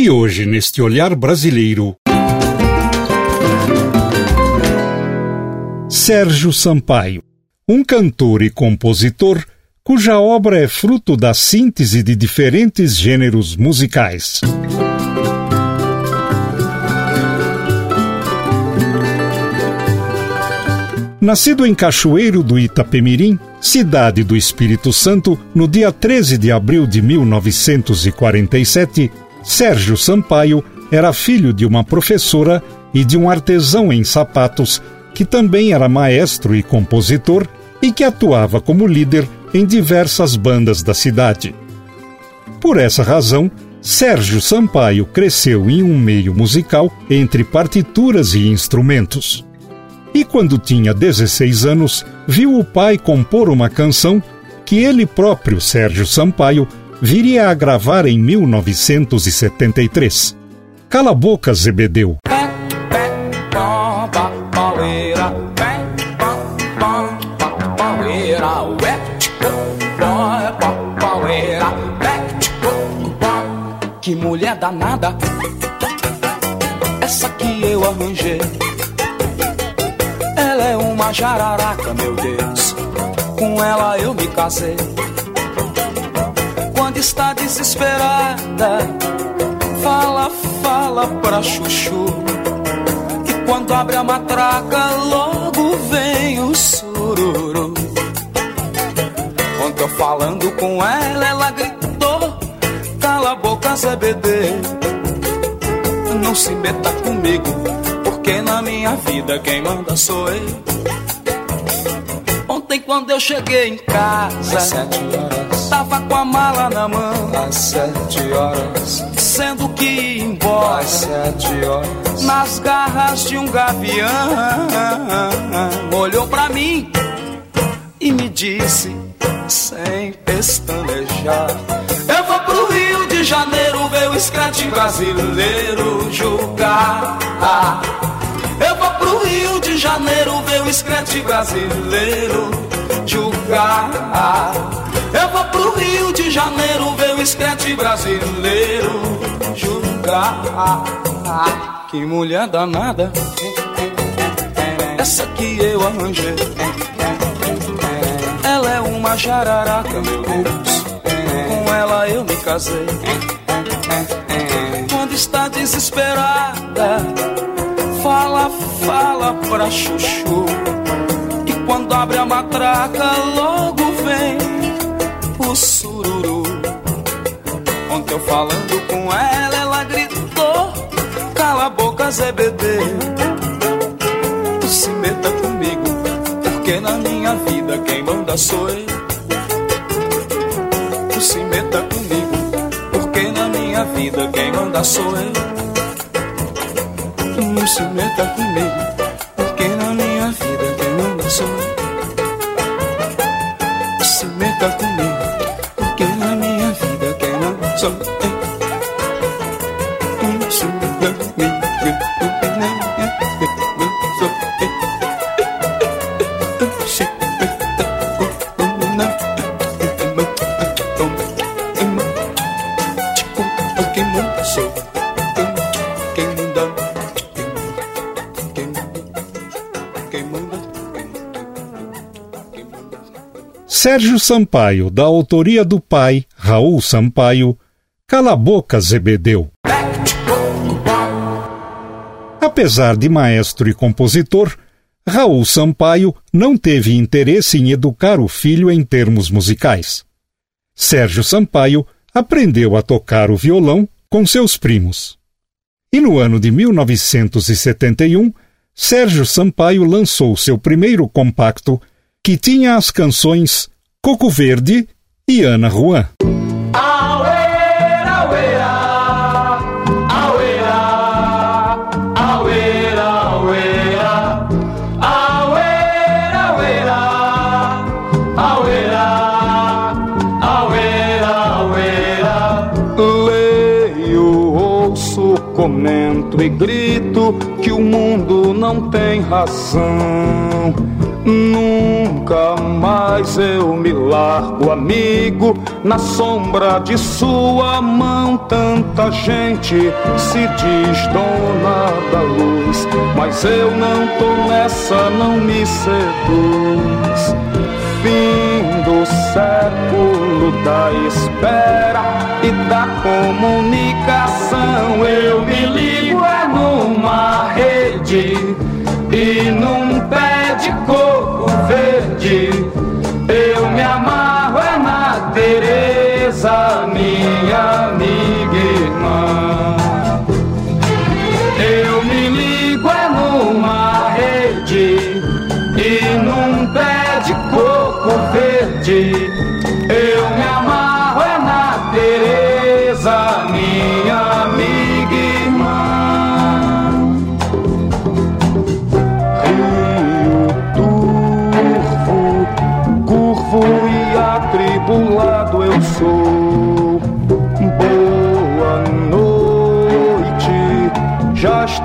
E hoje, neste olhar brasileiro, Sérgio Sampaio, um cantor e compositor cuja obra é fruto da síntese de diferentes gêneros musicais. Nascido em Cachoeiro do Itapemirim, cidade do Espírito Santo, no dia 13 de abril de 1947, Sérgio Sampaio era filho de uma professora e de um artesão em sapatos que também era maestro e compositor e que atuava como líder em diversas bandas da cidade. Por essa razão, Sérgio Sampaio cresceu em um meio musical entre partituras e instrumentos. E quando tinha 16 anos, viu o pai compor uma canção que ele próprio, Sérgio Sampaio, viria a gravar em 1973. Cala a boca, Zebedeu. Que mulher danada, essa que eu arranjei. Ela é uma jararaca, meu Deus. Com ela eu me casei está desesperada, fala, fala pra chuchu. Que quando abre a matraca, logo vem o sururu. Quando eu falando com ela, ela gritou: Cala a boca, ZBD. Não se meta comigo, porque na minha vida quem manda sou eu. Ontem quando eu cheguei em casa, sete horas, tava com a mala na mão, às sete horas, sendo que ia embora, às sete horas, nas garras de um gavião, olhou pra mim e me disse, sem pestanejar, eu vou pro Rio de Janeiro ver o scratch brasileiro julgar. Eu vou pro Rio de Janeiro ver o scratch brasileiro julgar. Eu vou pro Rio de Janeiro ver o scratch brasileiro julgar. Que mulher danada, essa que eu arranjei. Ela é uma jararaca, meu Deus. Com ela eu me casei. Quando está desesperada fala, fala pra chuchu Que quando abre a matraca logo falando com ela, ela gritou Cala a boca, ZBD se meta comigo Porque na minha vida quem manda sou eu. Se meta comigo Porque na minha vida quem manda sou eu. Não se meta comigo, porque na minha vida quem manda sou eu. Se meta comigo, Sérgio Sampaio, da autoria do pai, Raul Sampaio, Cala a boca, Zebedeu. Apesar de maestro e compositor, Raul Sampaio não teve interesse em educar o filho em termos musicais. Sérgio Sampaio aprendeu a tocar o violão com seus primos. E no ano de 1971, Sérgio Sampaio lançou seu primeiro compacto que tinha as canções Coco Verde e Ana Juan. comento e grito que o mundo não tem razão. Nunca mais eu me largo, amigo, na sombra de sua mão. Tanta gente se diz dona da luz, mas eu não tô nessa, não me seduz. Fim do século da espera e da comunicação. Eu me ligo é numa rede e num pé de coco Eu me amarro é na Teresa, minha amiga irmã. Eu me ligo é numa rede e num pé de coco verde.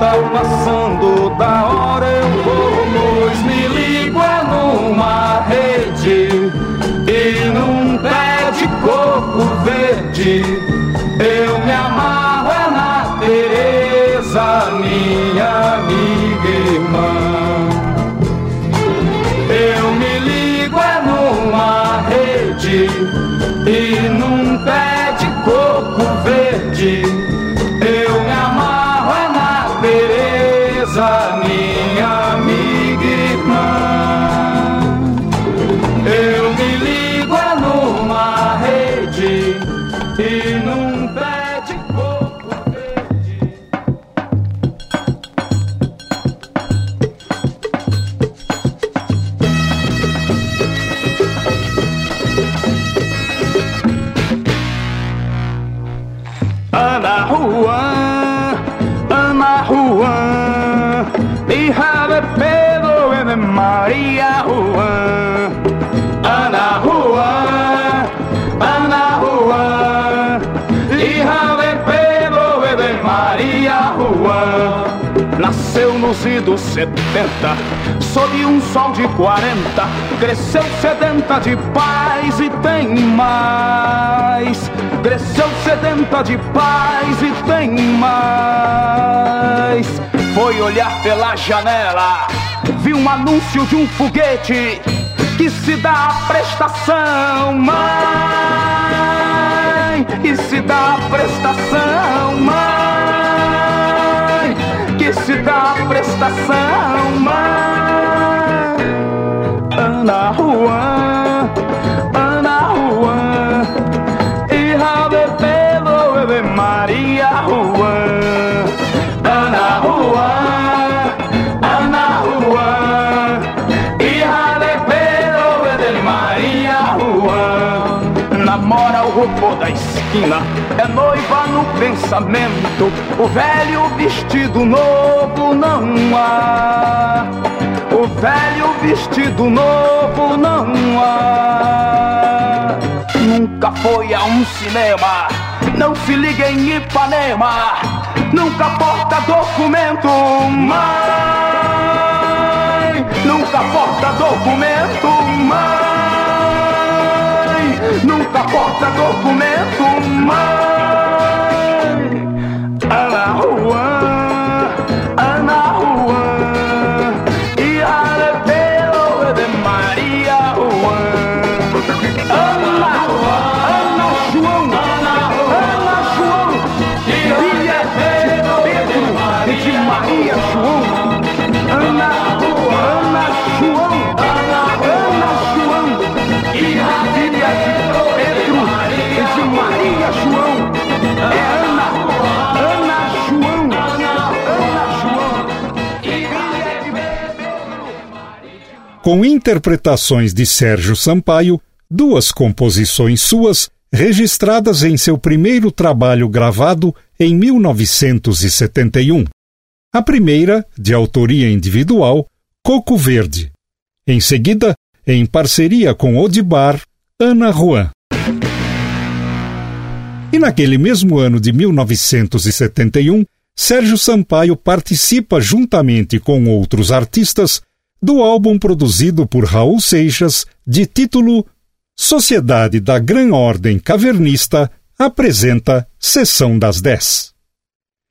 Está passando da hora eu vou, pois me ligo é numa rede e num pé de coco verde. Eu me amarro é na Teresa, minha amiga irmã. Eu me ligo é numa rede e num de paz e tem mais. Cresceu sedenta de paz e tem mais. Foi olhar pela janela, viu um anúncio de um foguete que se dá a prestação, mãe, e se dá a prestação, mãe, que se dá a prestação, mãe. Ana Juan, Maria Juan. Ana Juan, Ana Juan, hija de Pedro e de Maria Juan. Namora o robô da esquina, é noiva no pensamento. O velho vestido novo não há. O velho vestido novo não há. Nunca foi a um cinema, não se liga em Ipanema. Nunca porta documento, mãe. Nunca porta documento, mãe. Nunca porta documento, mãe. Com interpretações de Sérgio Sampaio, duas composições suas registradas em seu primeiro trabalho gravado em 1971. A primeira, de autoria individual, Coco Verde. Em seguida, em parceria com Odibar, Ana Juan. E naquele mesmo ano de 1971, Sérgio Sampaio participa juntamente com outros artistas do álbum produzido por Raul Seixas, de título Sociedade da Gran Ordem Cavernista, apresenta Sessão das Dez.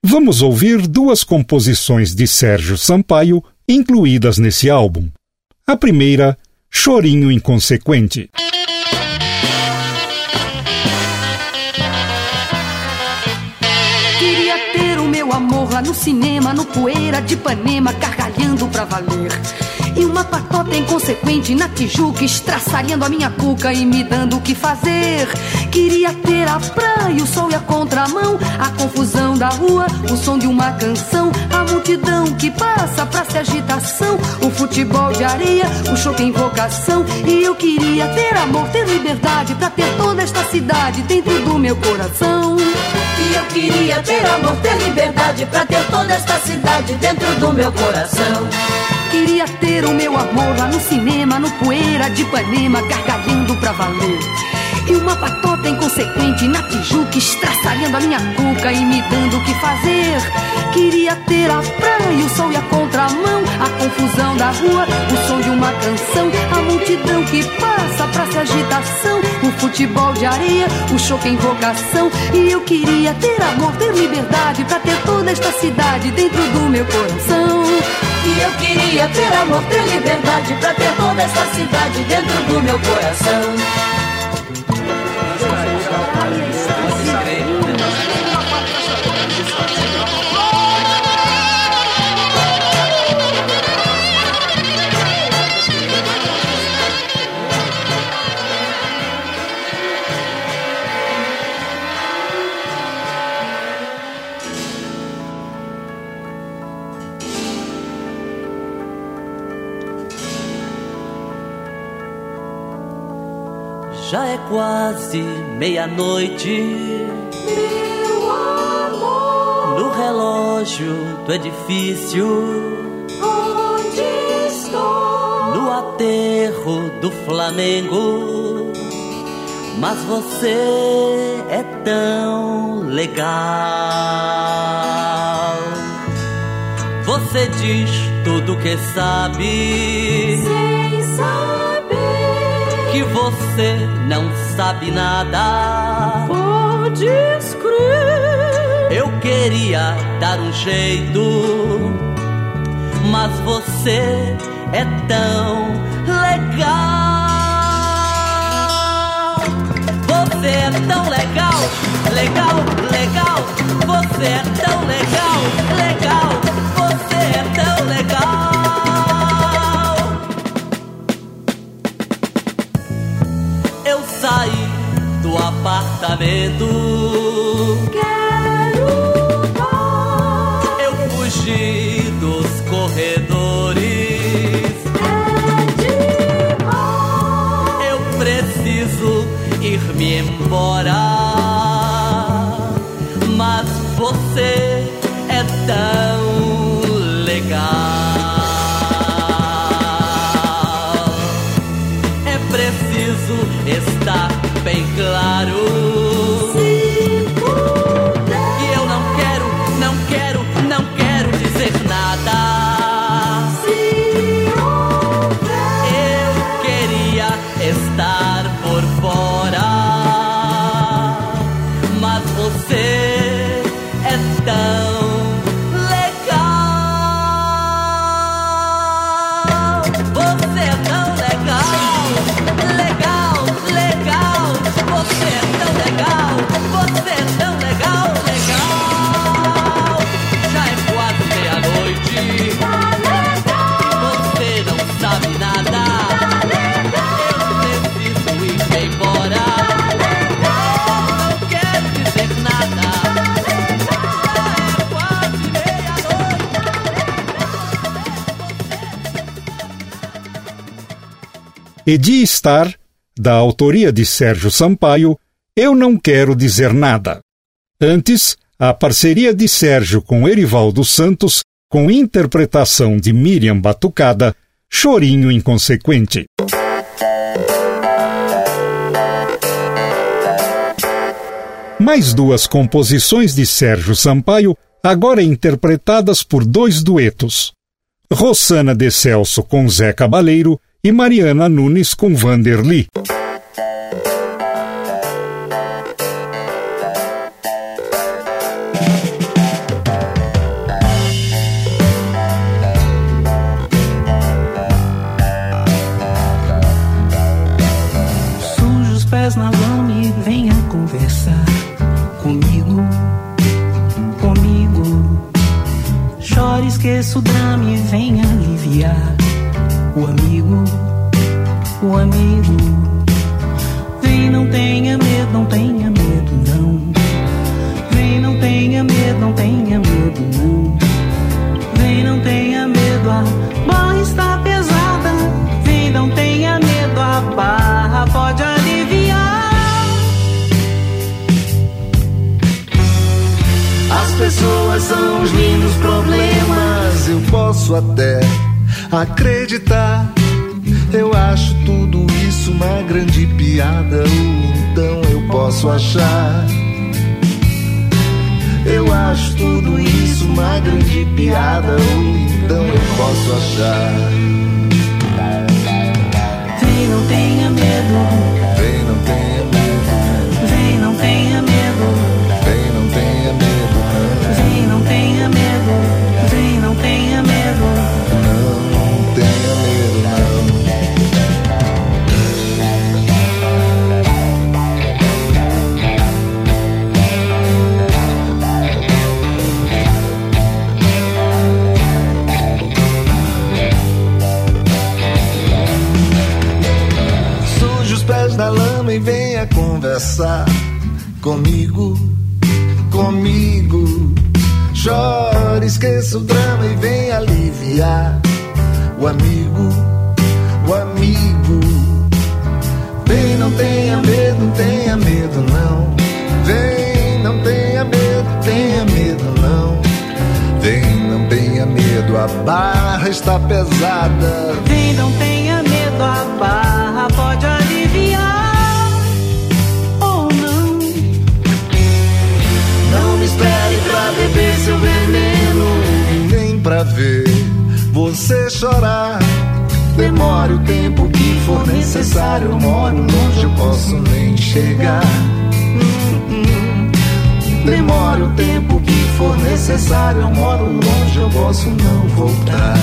Vamos ouvir duas composições de Sérgio Sampaio incluídas nesse álbum. A primeira, Chorinho Inconsequente. Queria ter o meu amor lá no cinema, no poeira de Ipanema, gargalhando pra valer. E uma patota inconsequente na Tijuca, estraçalhando a minha cuca e me dando o que fazer. Queria ter a praia, o sol e a contramão, a confusão da rua, o som de uma canção, a multidão que passa pra se agitação, o futebol de areia, o choque em vocação. E eu queria ter amor, ter liberdade, pra ter toda esta cidade dentro do meu coração. E eu queria ter amor, ter liberdade, pra ter toda esta cidade dentro do meu coração. Queria ter o meu amor lá no cinema, no poeira de Ipanema, gargalhando pra valer. E uma patota inconsequente na Tijuca, estraçalhando a minha cuca e me dando o que fazer. Queria ter a praia, o sol e a contramão, a confusão da rua, o som de uma canção, a multidão que passa pra se agitação, o futebol de areia, o choque em vocação. E eu queria ter amor, ter liberdade, pra ter toda esta cidade dentro do meu coração. E eu queria ter amor, ter liberdade, pra ter toda esta cidade dentro do meu coração. Quase meia-noite. Meu amor, No relógio do edifício, onde estou? no aterro do Flamengo. Mas você é tão legal. Você diz tudo que sabe. Que você não sabe nada. podes crer. Eu queria dar um jeito, mas você é tão legal. Você é tão legal, legal, legal. Você é tão legal, legal. Você é tão legal. Apartamento. Quero dar Eu fugi dos corredores. é demais. Eu preciso ir-me embora. Mas você é tão legal. É preciso estar bem Edi Star, da autoria de Sérgio Sampaio, Eu Não Quero Dizer Nada. Antes, a parceria de Sérgio com Erivaldo Santos, com interpretação de Miriam Batucada, Chorinho Inconsequente. Mais duas composições de Sérgio Sampaio agora interpretadas por dois duetos. Rossana de Celso com Zé Cabaleiro e Mariana Nunes com Vanderly. O Chore, esqueça o drama e venha aliviar o amigo, o amigo. Vem, não tenha medo, não tenha medo, não. Vem, não tenha medo, tenha medo, não. Vem, não tenha medo, a barra está pesada. Vem, não tenha medo, a barra pode ver você chorar. Demore o tempo que for necessário. Eu moro longe, eu posso nem chegar. Demore o tempo que for necessário. Eu moro longe, eu posso não voltar.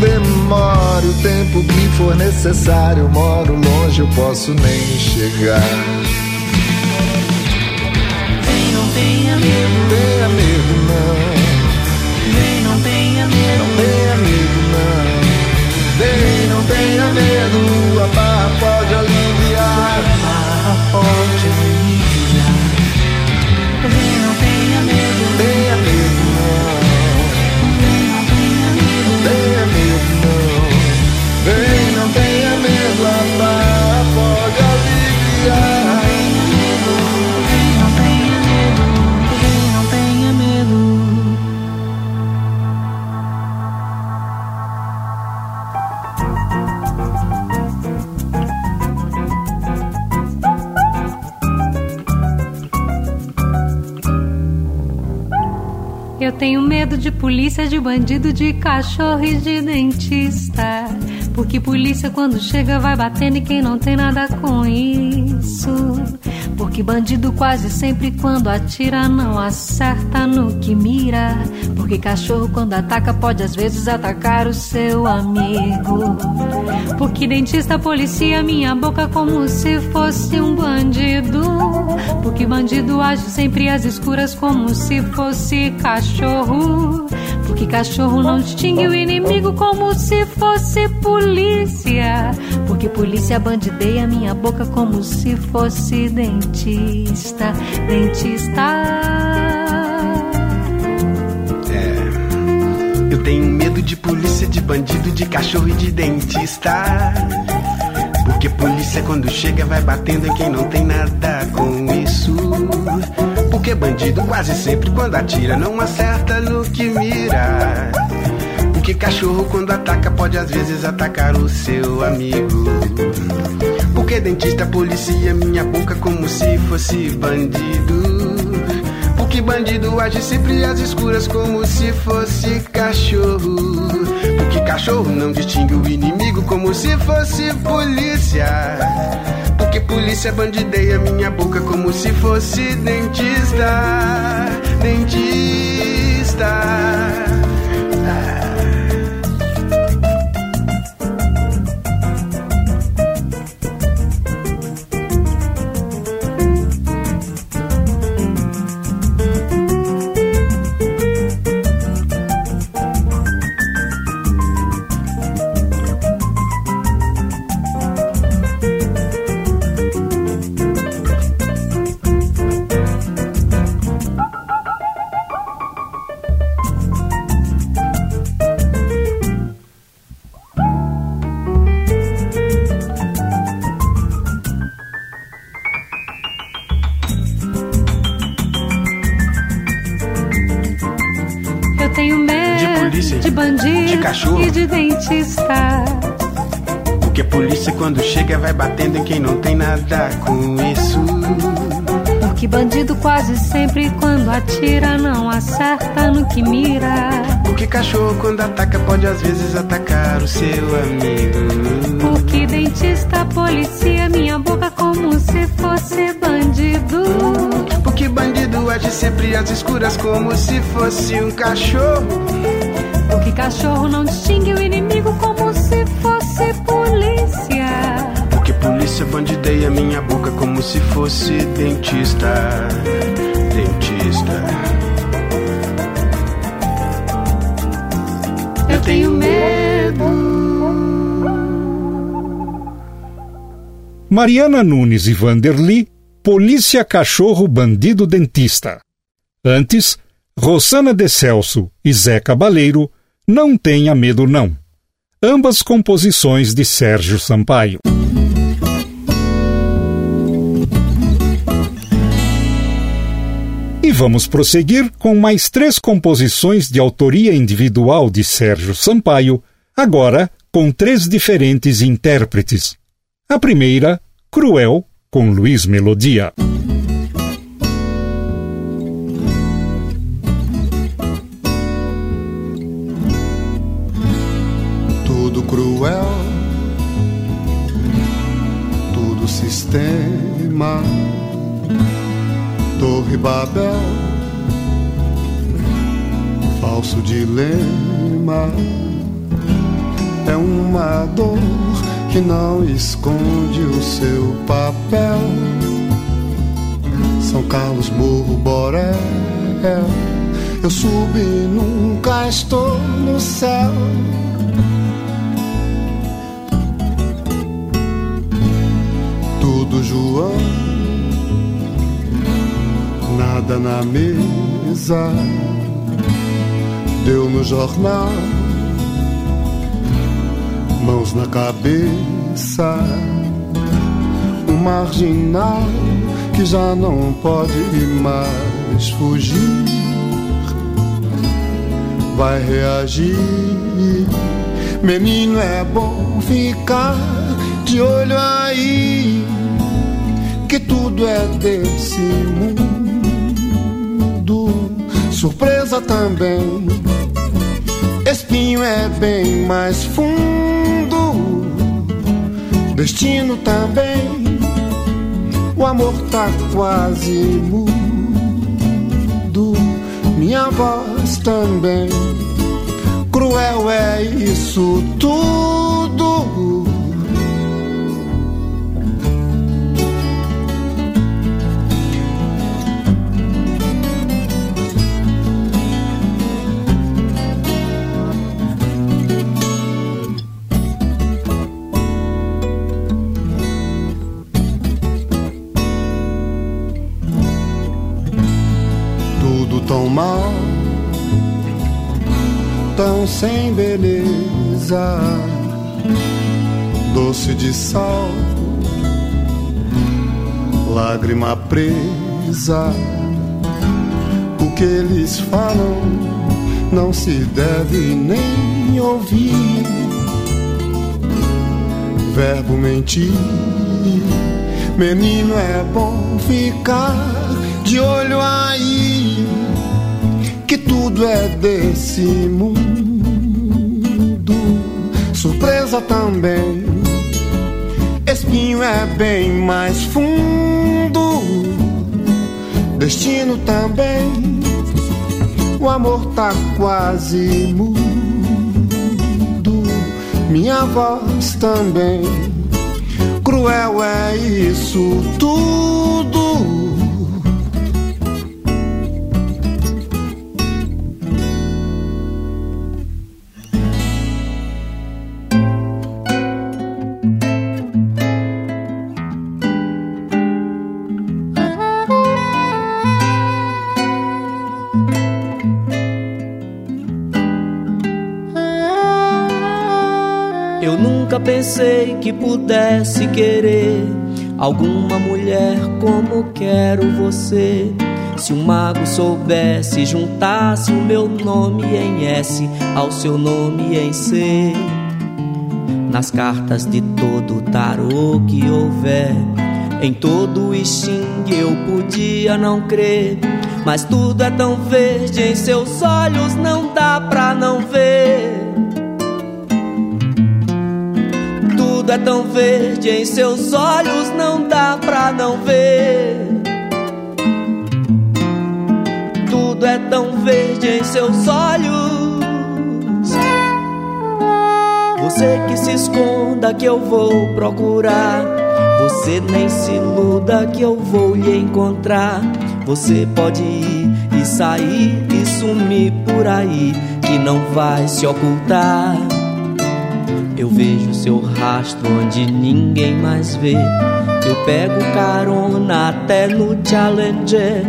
Demore o tempo que for necessário. Eu moro longe, eu posso nem chegar. Vem, não tenha medo. Tenha medo, não. Eu tenho medo de polícia, de bandido, de cachorro e de dentista. Porque polícia quando chega vai batendo e quem não tem nada com isso. Porque bandido quase sempre quando atira não acerta no que mira. Porque cachorro quando ataca pode às vezes atacar o seu amigo. Porque dentista policia minha boca como se fosse um bandido. Porque bandido age sempre às escuras como se fosse cachorro. Porque cachorro não distingue o inimigo como se fosse polícia. Porque polícia bandideia minha boca como se fosse dentista. Dentista. É. Eu tenho medo de polícia, de bandido, de cachorro e de dentista. Porque polícia quando chega vai batendo em quem não tem nada com isso. Porque bandido quase sempre quando atira não acerta no que mira. Porque cachorro quando ataca pode às vezes atacar o seu amigo. Porque dentista policia minha boca como se fosse bandido. Porque bandido age sempre às escuras como se fosse cachorro. Porque cachorro não distingue o inimigo como se fosse polícia. Polícia bandideia minha boca como se fosse dentista. Dentista. E de dentista. Porque polícia quando chega vai batendo em quem não tem nada com isso. Porque bandido quase sempre quando atira não acerta no que mira. Porque cachorro quando ataca pode às vezes atacar o seu amigo. Porque dentista policia minha boca como se fosse bandido. Porque bandido age sempre às escuras como se fosse um cachorro. Cachorro não distingue o inimigo como se fosse polícia. Porque polícia bandideia minha boca como se fosse dentista. Dentista. Eu tenho medo. Mariana Nunes e Vanderly, Polícia Cachorro Bandido Dentista. Antes, Rosana de Celso e Zé Cabaleiro, Não Tenha Medo Não. Ambas composições de Sérgio Sampaio. E vamos prosseguir com mais três composições de autoria individual de Sérgio Sampaio, agora com três diferentes intérpretes. A primeira, Cruel, com Luiz Melodia. Cruel, tudo sistema, Torre Babel, falso dilema, é uma dor que não esconde o seu papel. São Carlos Morro Borel, eu subi nunca estou no céu. Tudo João, nada na mesa, deu no jornal, mãos na cabeça, um marginal que já não pode mais fugir, vai reagir. Menino, é bom ficar de olho aí, que tudo é desse mundo. Surpresa também, espinho é bem mais fundo. Destino também, o amor tá quase mudo. Minha voz também, cruel é isso tudo. Sem beleza, doce de sal, lágrima presa. O que eles falam não se deve nem ouvir. Verbo mentir, menino é bom ficar de olho aí. tudo é desse mundo. Surpresa também, espinho é bem mais fundo. Destino também, o amor tá quase mudo. Minha voz também, cruel é isso tudo. Pensei que pudesse querer alguma mulher como quero você. Se um mago soubesse, juntasse o meu nome em S ao seu nome em C. Nas cartas de todo tarô que houver, em todo o Xing eu podia não crer. Mas tudo é tão verde em seus olhos, não dá pra não ver. Tudo é tão verde em seus olhos, não dá pra não ver. Tudo é tão verde em seus olhos. Você que se esconda que eu vou procurar. Você nem se iluda que eu vou lhe encontrar. Você pode ir e sair e sumir por aí, que não vai se ocultar. Eu vejo seu rastro onde ninguém mais vê. Eu pego carona até no Challenger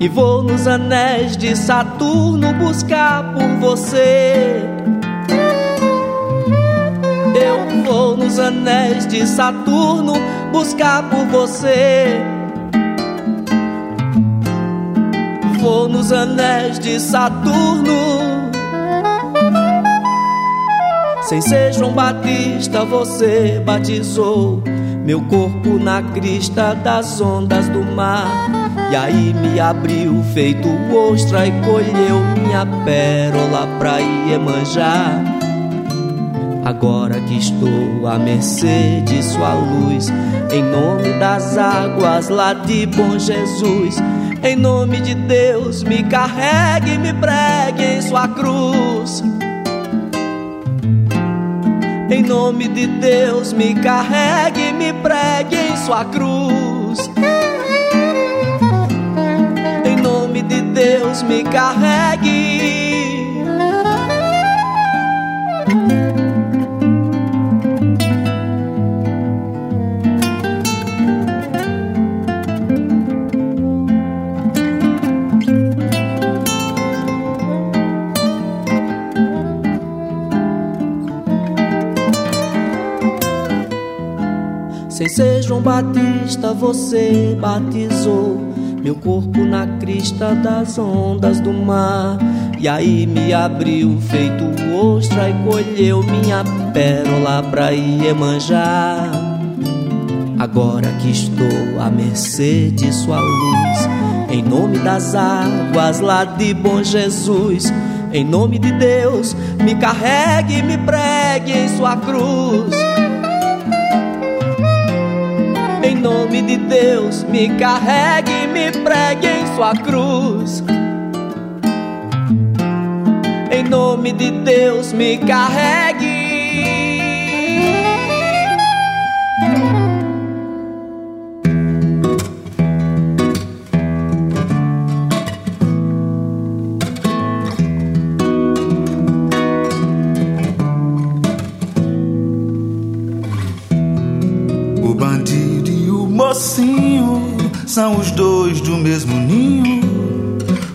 e vou nos anéis de Saturno buscar por você. Eu vou nos anéis de Saturno buscar por você. Vou nos anéis de Saturno. Sem ser João Batista, você batizou meu corpo na crista das ondas do mar. E aí me abriu feito ostra e colheu minha pérola pra Iemanjá. Agora que estou à mercê de sua luz, em nome das águas lá de Bom Jesus, em nome de Deus, me carregue e me pregue em sua cruz. Em nome de Deus, me carregue me pregue em sua cruz. Em nome de Deus, me carregue. Ser João Batista, você batizou meu corpo na crista das ondas do mar. E aí me abriu feito ostra e colheu minha pérola pra Iemanjá. Agora que estou à mercê de sua luz, em nome das águas lá de Bom Jesus, em nome de Deus, me carregue e me pregue em sua cruz. Nome de Deus, me carregue e me pregue em sua cruz. Em nome de Deus, me carregue. São os dois do mesmo ninho.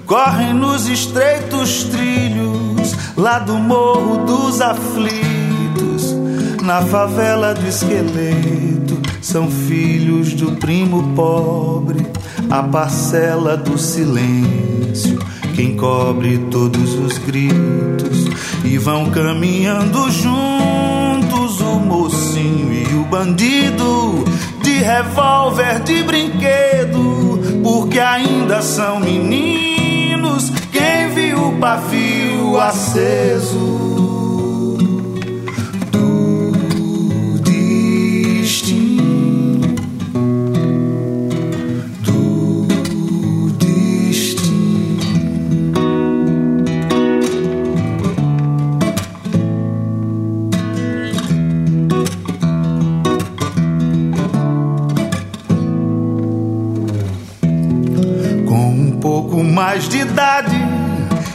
Correm nos estreitos trilhos lá do morro dos aflitos, na favela do esqueleto. São filhos do primo pobre, a parcela do silêncio que encobre todos os gritos e vão caminhando juntos o mocinho e o bandido de revólver de brinquedo, porque ainda são meninos. Quem viu pavio aceso.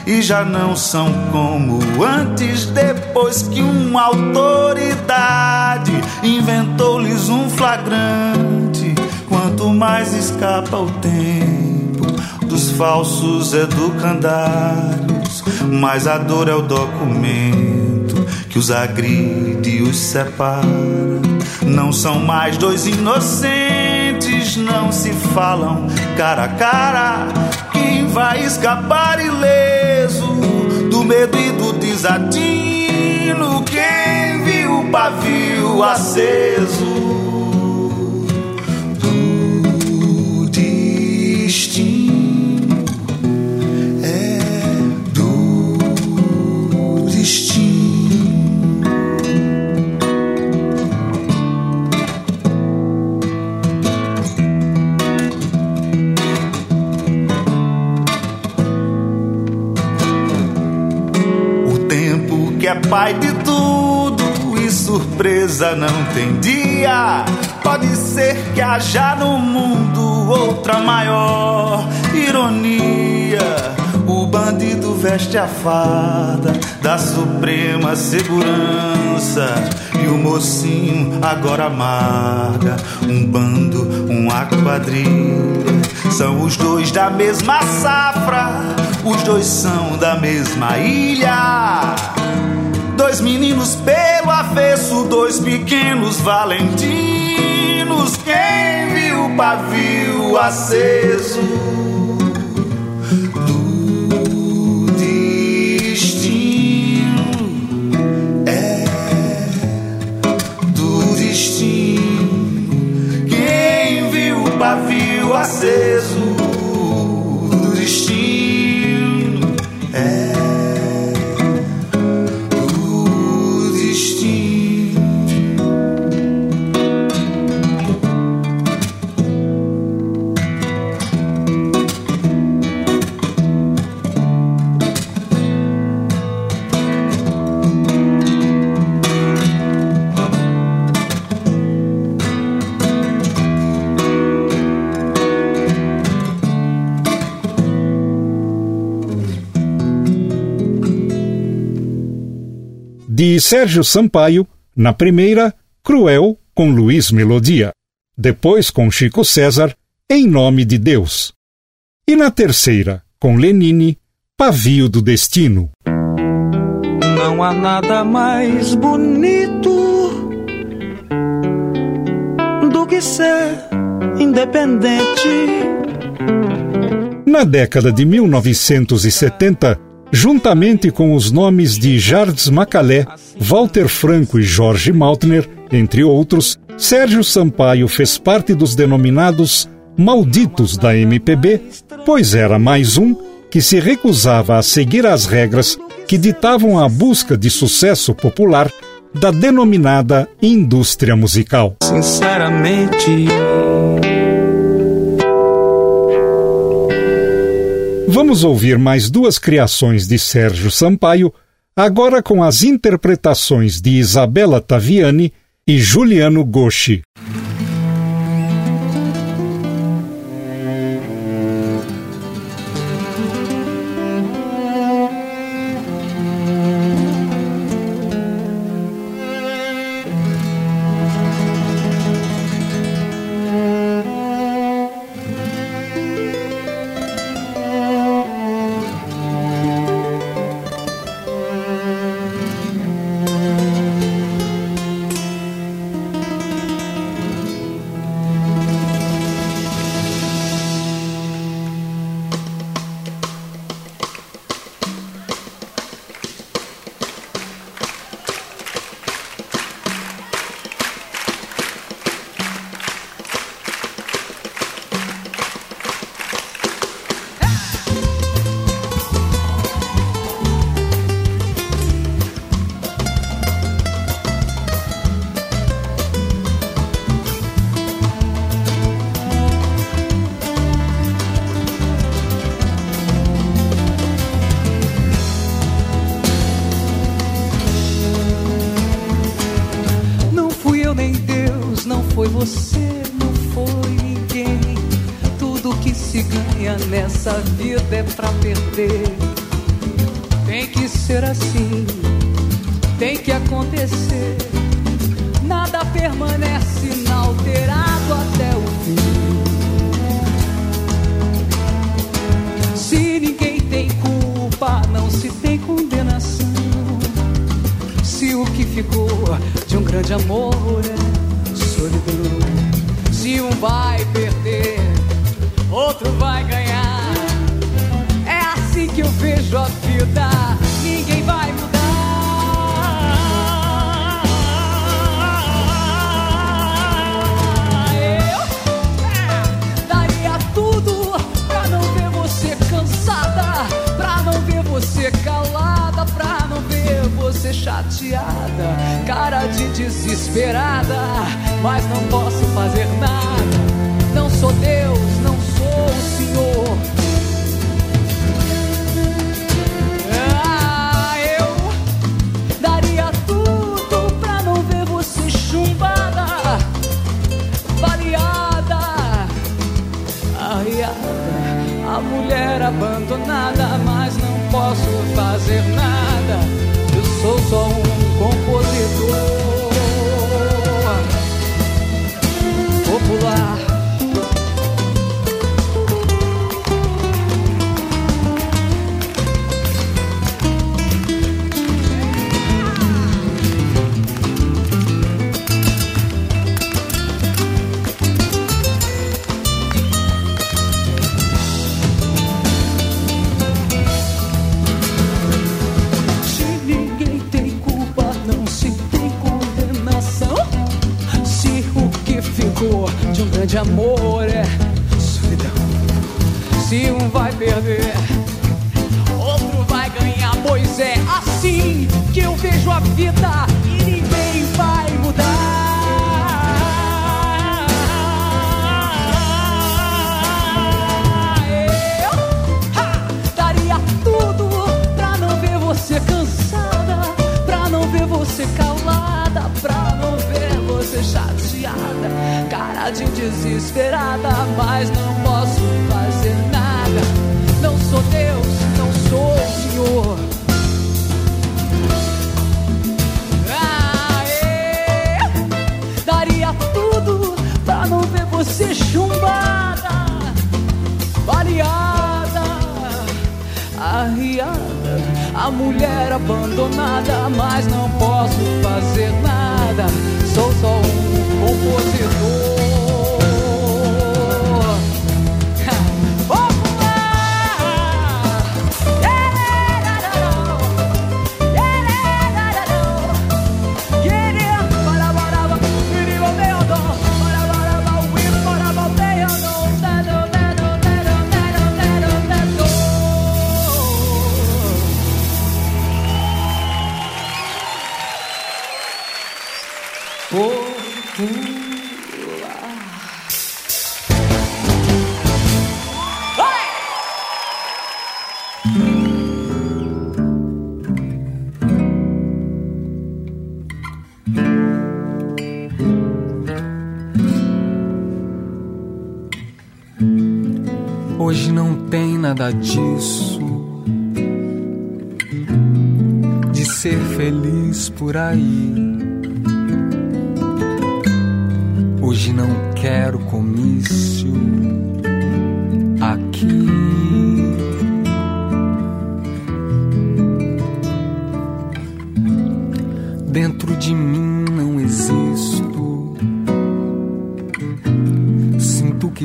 E já não são como antes, depois que uma autoridade inventou-lhes um flagrante. Quanto mais escapa o tempo dos falsos educandários, mais a dor é o documento que os agride e os separa. Não são mais dois inocentes, não se falam cara a cara. Vai escapar ileso do medo e do desatino? Quem viu o pavio aceso pai de tudo e surpresa não tem dia. Pode ser que haja no mundo outra maior ironia. O bandido veste a farda da suprema segurança. E o mocinho agora amarga um bando, uma quadrilha. São os dois da mesma safra, os dois são da mesma ilha. Dois meninos pelo avesso, dois pequenos valentinos. Quem viu o pavio aceso? do destino? É do destino. Quem viu o pavio aceso? Do De Sérgio Sampaio, na primeira, Cruel, com Luiz Melodia. Depois, com Chico César, Em Nome de Deus. E na terceira, com Lenine, Pavio do Destino. Não há nada mais bonito do que ser independente. Na década de 1970, juntamente com os nomes de Jardes Macalé, Walter Franco e Jorge Maltner, entre outros, Sérgio Sampaio fez parte dos denominados malditos da MPB, pois era mais um que se recusava a seguir as regras que ditavam a busca de sucesso popular da denominada indústria musical. Sinceramente, Vamos ouvir mais duas criações de Sérgio Sampaio, agora com as interpretações de Isabela Taviani e Juliano esperada, mas não posso. vontade desesperada, mas não posso fazer nada. Não sou Deus, não sou o Senhor. Ah. Daria tudo pra não ver você chumbada, baleada, arriada. A mulher abandonada, mas não posso fazer nada. Sou só um compositor. nada disso. De ser feliz por aí. Hoje não quero comício aqui. Dentro de mim não existo. Sinto que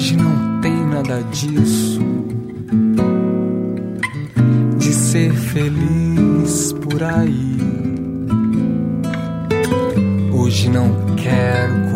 hoje não tem nada disso. De ser feliz por aí. Hoje não quero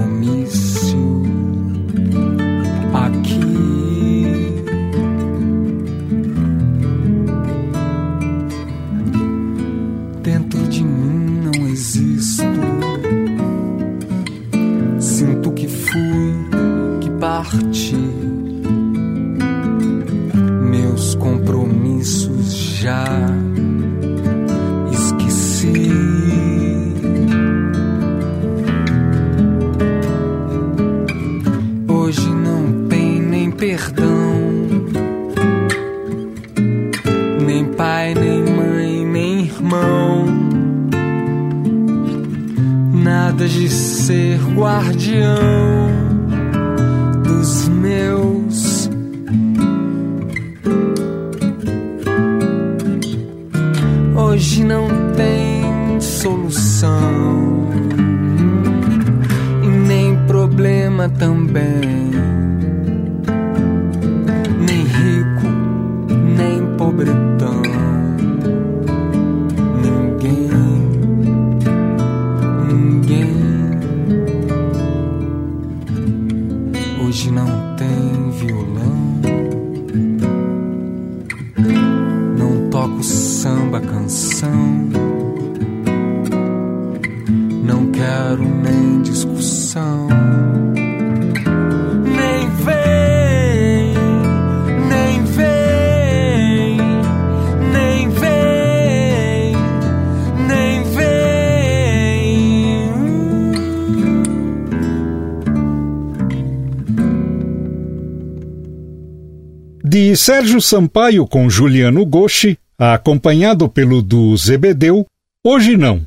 Sérgio Sampaio com Juliano Goshi, acompanhado pelo do Zebedeu, Hoje Não.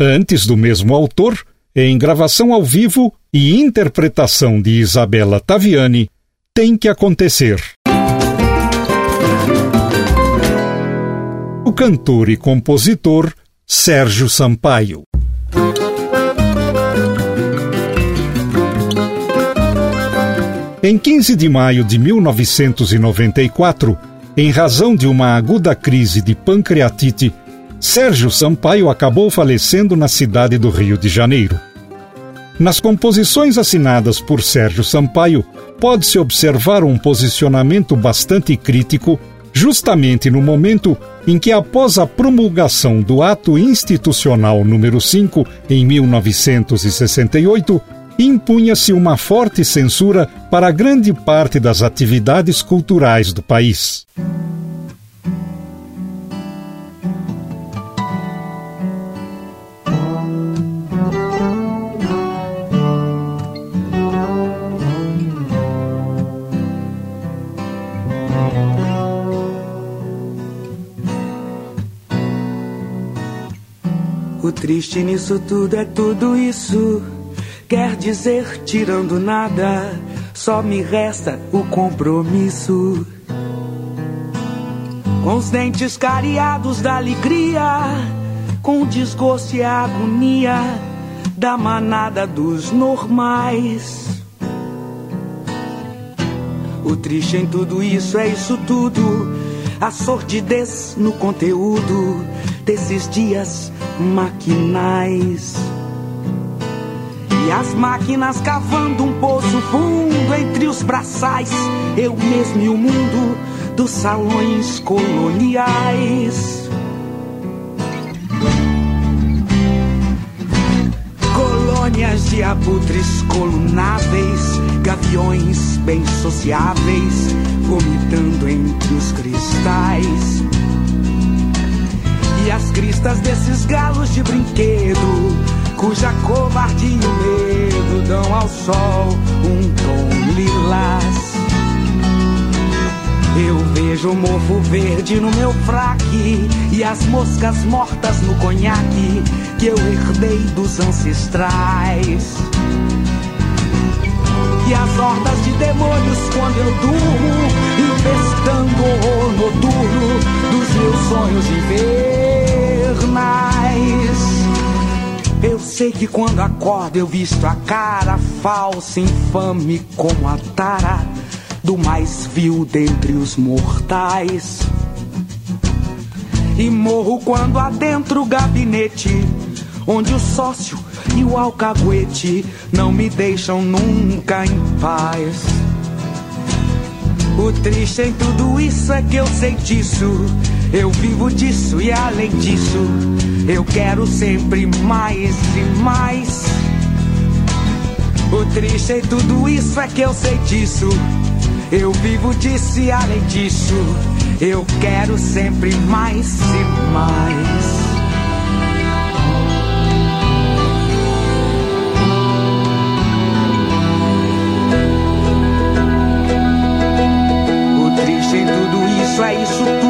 Antes do mesmo autor, em gravação ao vivo e interpretação de Isabela Taviani, Tem que Acontecer. O cantor e compositor Sérgio Sampaio. Em 15 de maio de 1994, em razão de uma aguda crise de pancreatite, Sérgio Sampaio acabou falecendo na cidade do Rio de Janeiro. Nas composições assinadas por Sérgio Sampaio, pode-se observar um posicionamento bastante crítico, justamente no momento em que, após a promulgação do Ato Institucional número 5, em 1968, impunha-se uma forte censura para grande parte das atividades culturais do país. O triste nisso tudo é tudo isso. Quer dizer, tirando nada, só me resta o compromisso. Com os dentes cariados da alegria, com o desgosto e a agonia da manada dos normais. O triste em tudo isso é isso tudo, a sordidez no conteúdo desses dias maquinais. E as máquinas cavando um poço fundo entre os braçais, eu mesmo e o mundo dos salões coloniais. Colônias de abutres colunáveis, gaviões bem sociáveis, vomitando entre os cristais. E as cristas desses galos de brinquedo, cuja covardia e medo dão ao sol um tom lilás. Eu vejo o mofo verde no meu fraque e as moscas mortas no conhaque que eu herdei dos ancestrais. E as hordas de demônios quando eu durmo, infestando o noturno dos meus sonhos invernais. Eu sei que quando acordo eu visto a cara falsa, infame como a tara do mais vil dentre os mortais. E morro quando adentro o gabinete, onde o sócio e o alcaguete não me deixam nunca em paz. O triste em tudo isso é que eu sei disso. Eu vivo disso e além disso, eu quero sempre mais e mais. O triste em tudo isso é que eu sei disso. Eu vivo disso e além disso, eu quero sempre mais e mais. O triste em tudo isso é isso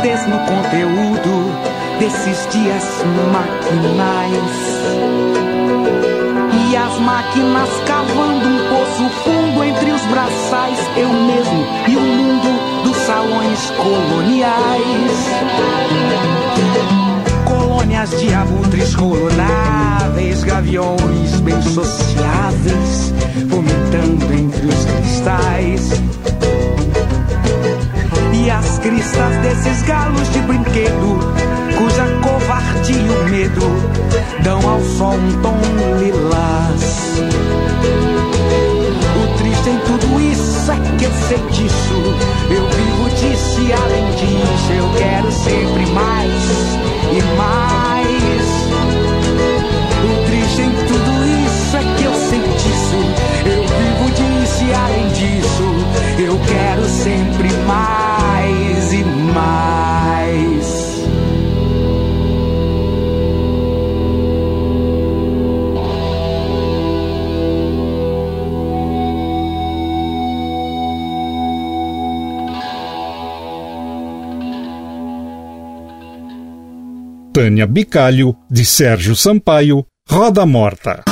sordidez no conteúdo desses dias maquinais. E as máquinas cavando um poço fundo entre os braçais, eu mesmo e o mundo dos salões coloniais. Colônias de abutres coronáveis, gaviões bem sociáveis, vomitando entre os cristais. E as cristas desses galos de brinquedo, cuja covardia e o medo dão ao sol um tom lilás. O triste em tudo isso é que eu sei disso. Eu vivo disso e além disso, eu quero sempre mais e mais. O triste em tudo isso é que eu sei disso. Eu vivo disso e além disso, eu quero sempre mais e mais. Tânia Bicalho, de Sérgio Sampaio, Roda Morta.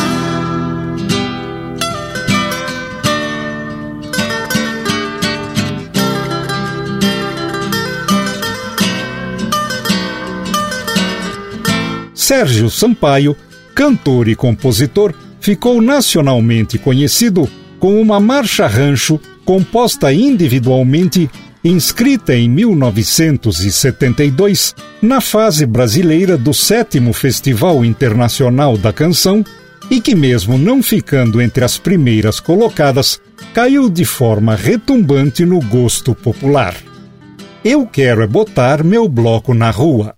Sérgio Sampaio, cantor e compositor, ficou nacionalmente conhecido com uma marcha rancho composta individualmente inscrita em 1972 na fase brasileira do sétimo Festival Internacional da Canção e que, mesmo não ficando entre as primeiras colocadas, caiu de forma retumbante no gosto popular. Eu quero é botar meu bloco na rua.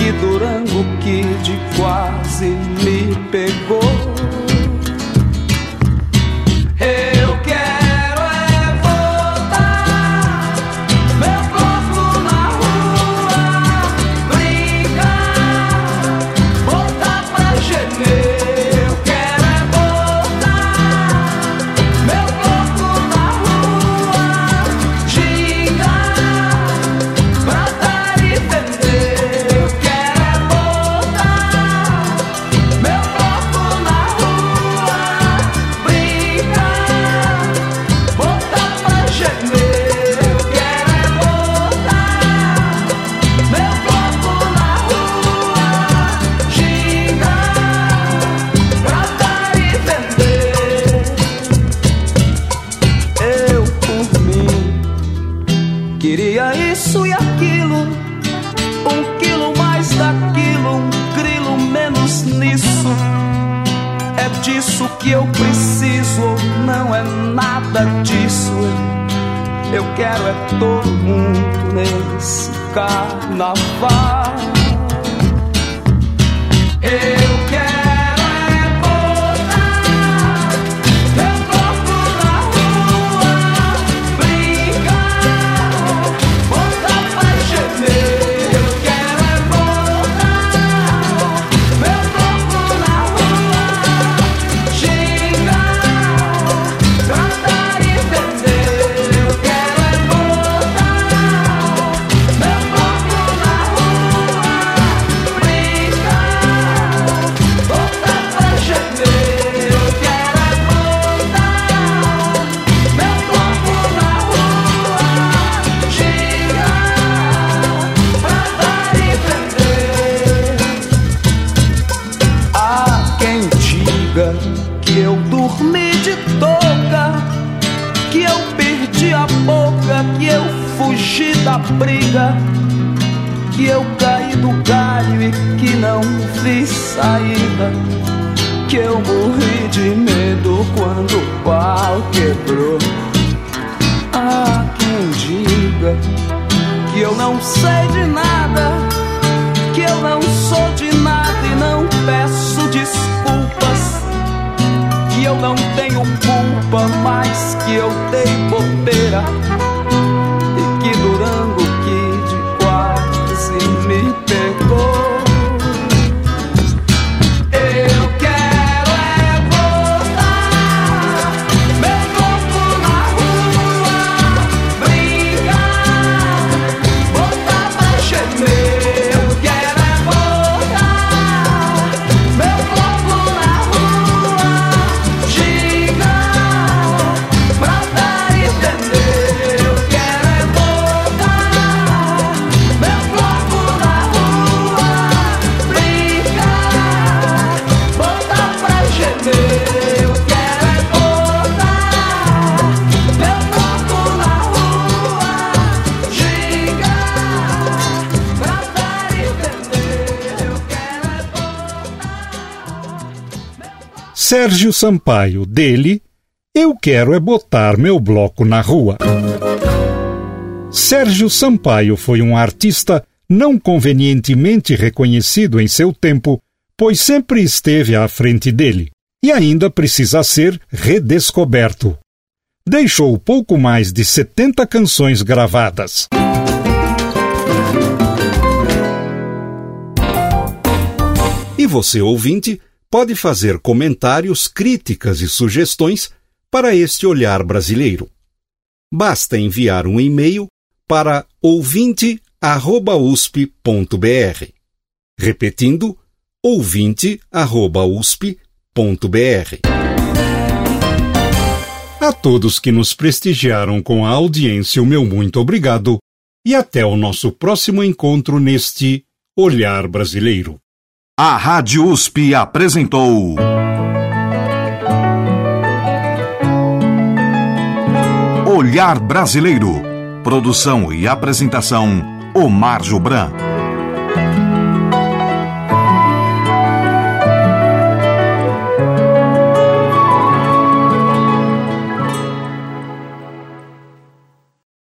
Que Durango Kid quase me pegou. Eu enough Sérgio Sampaio, dele, Eu Quero é Botar Meu Bloco na Rua. Sérgio Sampaio foi um artista não convenientemente reconhecido em seu tempo, pois sempre esteve à frente dele, e ainda precisa ser redescoberto. Deixou pouco mais de 70 canções gravadas. E você, ouvinte, pode fazer comentários, críticas e sugestões para este olhar brasileiro. Basta enviar um e-mail para ouvinte@usp.br. Repetindo, ouvinte@usp.br. A todos que nos prestigiaram com a audiência, o meu muito obrigado e até o nosso próximo encontro neste Olhar Brasileiro. A Rádio USP apresentou. Olhar Brasileiro. Produção e apresentação: Omar Jobran.